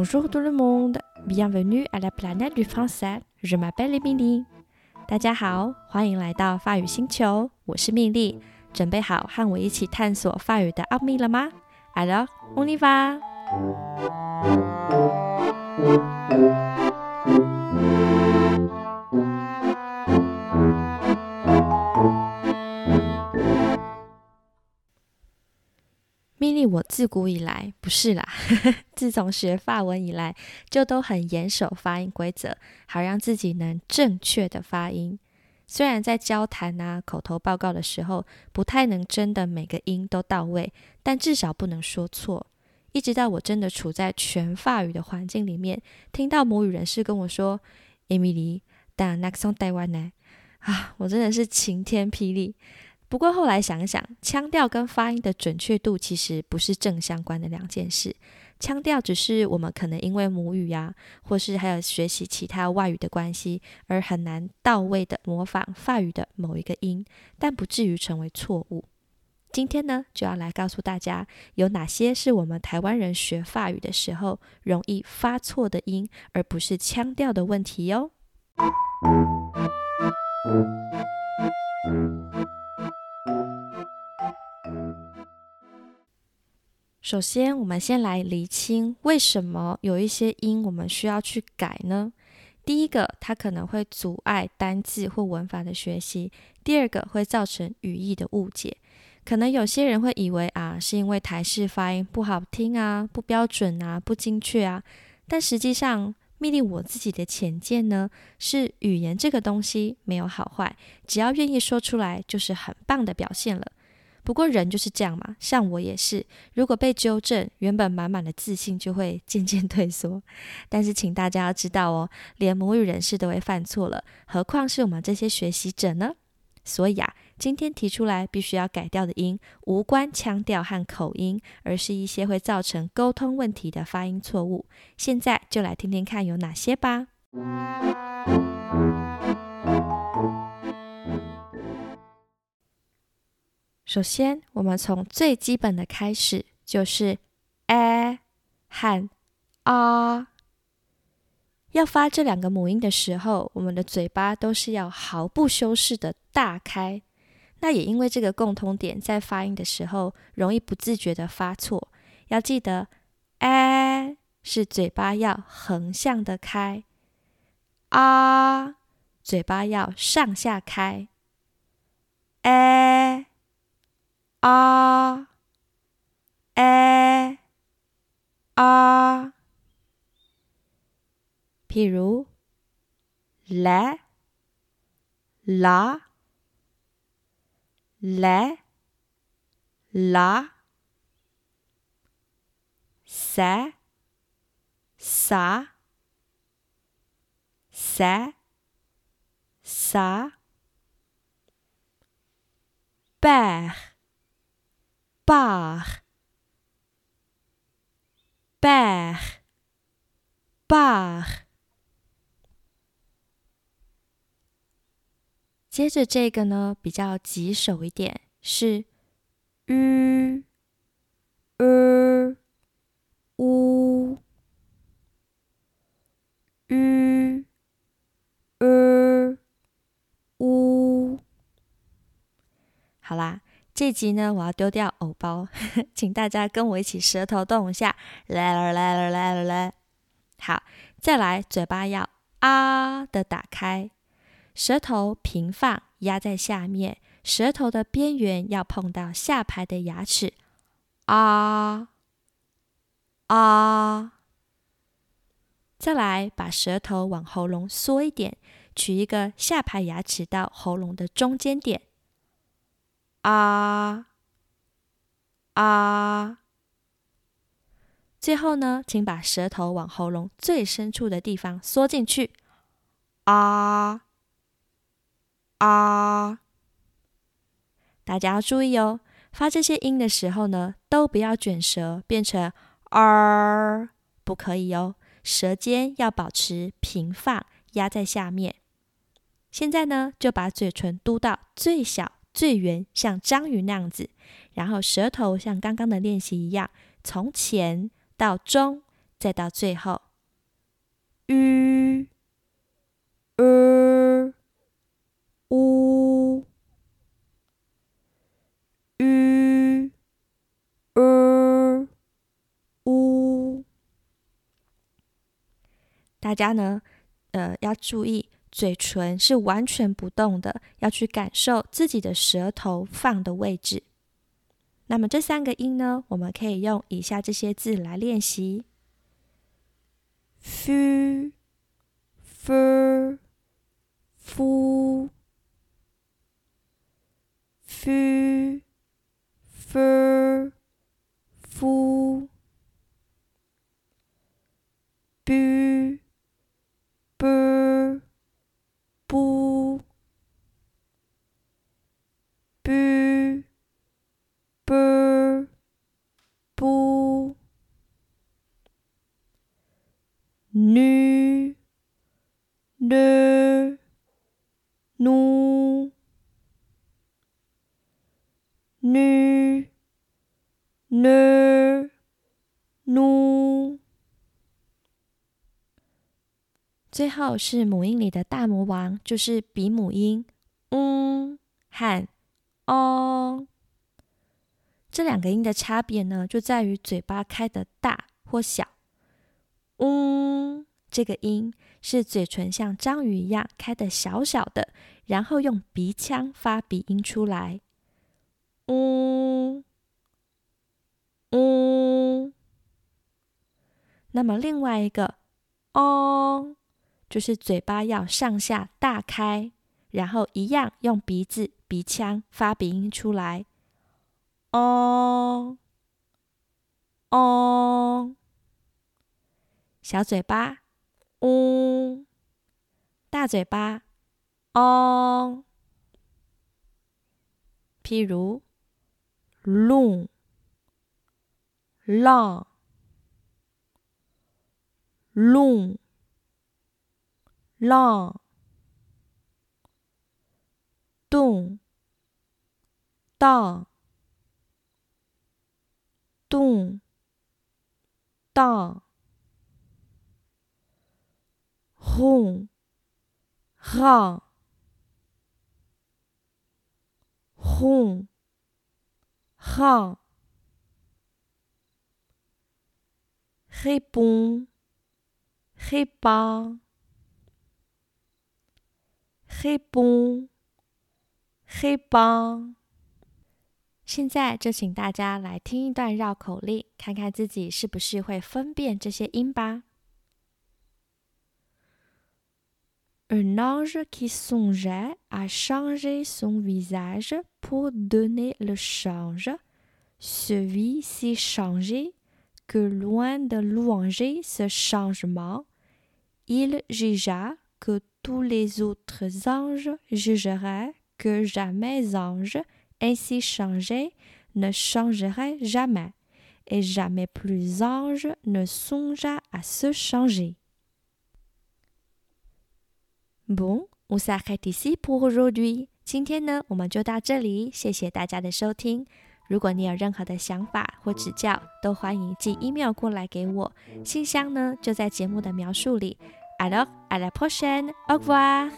Bonjour tout le monde, bienvenue à la planète du français. Je m'appelle Emily. 大家好，欢迎来到法语星球，我是蜜莉。准备好和我一起探索法语的奥秘了吗？Alors, on y va. 蜜莉，我自古以来不是啦，自从学法文以来，就都很严守发音规则，好让自己能正确的发音。虽然在交谈啊、口头报告的时候，不太能真的每个音都到位，但至少不能说错。一直到我真的处在全法语的环境里面，听到母语人士跟我说“艾米丽，但那个从台湾呢？”啊，我真的是晴天霹雳。不过后来想想，腔调跟发音的准确度其实不是正相关的两件事。腔调只是我们可能因为母语呀，或是还有学习其他外语的关系，而很难到位的模仿法语的某一个音，但不至于成为错误。今天呢，就要来告诉大家有哪些是我们台湾人学法语的时候容易发错的音，而不是腔调的问题哟。首先，我们先来厘清为什么有一些音我们需要去改呢？第一个，它可能会阻碍单字或文法的学习；第二个，会造成语义的误解。可能有些人会以为啊，是因为台式发音不好听啊、不标准啊、不精确啊。但实际上，命令我自己的浅见呢，是语言这个东西没有好坏，只要愿意说出来，就是很棒的表现了。不过人就是这样嘛，像我也是，如果被纠正，原本满满的自信就会渐渐退缩。但是请大家要知道哦，连母语人士都会犯错了，何况是我们这些学习者呢？所以啊，今天提出来必须要改掉的音，无关腔调和口音，而是一些会造成沟通问题的发音错误。现在就来听听看有哪些吧。首先，我们从最基本的开始，就是 a 和 r。要发这两个母音的时候，我们的嘴巴都是要毫不修饰的大开。那也因为这个共通点，在发音的时候容易不自觉的发错。要记得，a 是嘴巴要横向的开，r 嘴巴要上下开 a a a. 譬如 la la le la sa sa sa sa père bar bar bar 接着这个呢，比较棘手一点，是 u er u u er u 好啦。这集呢，我要丢掉藕包，请大家跟我一起舌头动一下，来来来来来来来，好，再来，嘴巴要啊的打开，舌头平放压在下面，舌头的边缘要碰到下排的牙齿，啊啊，再来把舌头往喉咙缩一点，取一个下排牙齿到喉咙的中间点。啊啊！最后呢，请把舌头往喉咙最深处的地方缩进去。啊啊！大家要注意哦，发这些音的时候呢，都不要卷舌变成 r，不可以哦。舌尖要保持平放，压在下面。现在呢，就把嘴唇嘟到最小。最圆像章鱼那样子，然后舌头像刚刚的练习一样，从前到中再到最后，u、er、u、u、er、u。大家呢，呃，要注意，嘴唇是完全不动的，要去感受自己的舌头放的位置。那么这三个音呢，我们可以用以下这些字来练习：f、f、f、f、ngnn 最后是母音里的大魔王，就是鼻母音嗯和哦。这两个音的差别呢，就在于嘴巴开的大或小。嗯，这个音是嘴唇像章鱼一样开的小小的，然后用鼻腔发鼻音出来。嗯，嗯。那么另外一个哦，就是嘴巴要上下大开，然后一样用鼻子鼻腔发鼻音出来。哦，哦，小嘴巴，嗯，大嘴巴，哦。譬如，long，浪，long，浪，动，荡。动，荡，轰，让，轰，让，répond，répond，répond，répond。现在就请大家来听一段绕口令，看看自己是不是会分辨这些音吧。Un ange qui songeait à changer son visage pour donner le change se vit si changé que loin de louanger ce changement, il jugea que tous les autres anges jugeraient que jamais ange Ainsi changer ne changerait jamais, et jamais plus ange ne songea à se changer. Bon, on s'arrête ici pour aujourd'hui. 今天呢，我们就到这里，谢谢大家的收听。如果你有任何的想法或指教，都欢迎寄 email 过来给我，信箱呢就在节目的描述里。Alors, à la prochaine. Au revoir.